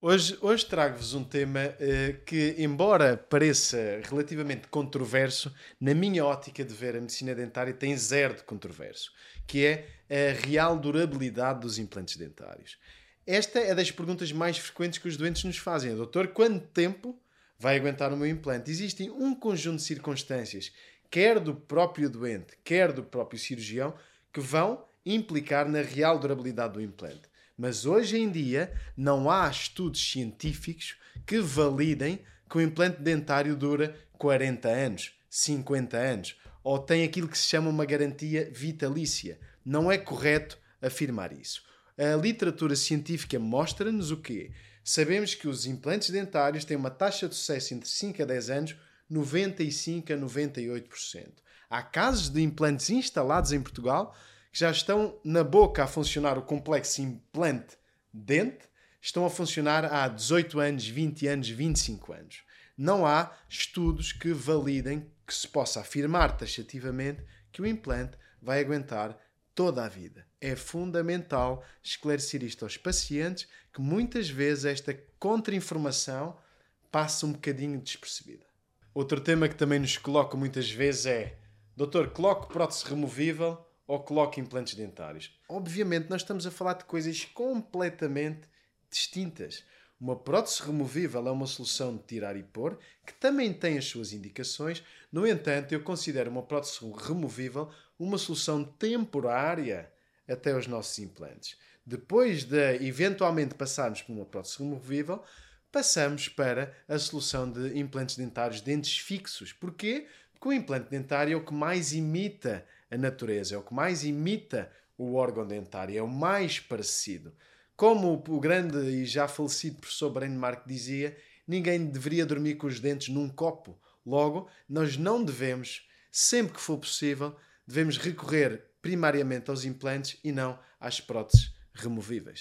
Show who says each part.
Speaker 1: Hoje, hoje trago-vos um tema uh, que, embora pareça relativamente controverso, na minha ótica de ver a medicina dentária tem zero de controverso, que é a real durabilidade dos implantes dentários. Esta é das perguntas mais frequentes que os doentes nos fazem. Doutor, quanto tempo vai aguentar o meu implante? Existem um conjunto de circunstâncias, quer do próprio doente, quer do próprio cirurgião, que vão implicar na real durabilidade do implante. Mas hoje em dia não há estudos científicos que validem que o implante dentário dura 40 anos, 50 anos, ou tem aquilo que se chama uma garantia vitalícia. Não é correto afirmar isso. A literatura científica mostra-nos o quê? Sabemos que os implantes dentários têm uma taxa de sucesso entre 5 a 10 anos, 95 a 98%. Há casos de implantes instalados em Portugal que já estão na boca a funcionar o complexo implante dente, estão a funcionar há 18 anos, 20 anos, 25 anos. Não há estudos que validem que se possa afirmar taxativamente que o implante vai aguentar toda a vida. É fundamental esclarecer isto aos pacientes, que muitas vezes esta contra-informação passa um bocadinho despercebida. Outro tema que também nos coloca muitas vezes é: Doutor, coloque prótese removível ou coloque implantes dentários. Obviamente, nós estamos a falar de coisas completamente distintas. Uma prótese removível é uma solução de tirar e pôr que também tem as suas indicações. No entanto, eu considero uma prótese removível uma solução temporária até os nossos implantes. Depois de eventualmente passarmos por uma prótese removível, passamos para a solução de implantes dentários dentes fixos. Porquê? Porque o implante dentário é o que mais imita a natureza, é o que mais imita o órgão dentário, é o mais parecido. Como o grande e já falecido professor Brandmark dizia, ninguém deveria dormir com os dentes num copo. Logo, nós não devemos, sempre que for possível, devemos recorrer primariamente aos implantes e não às próteses removíveis.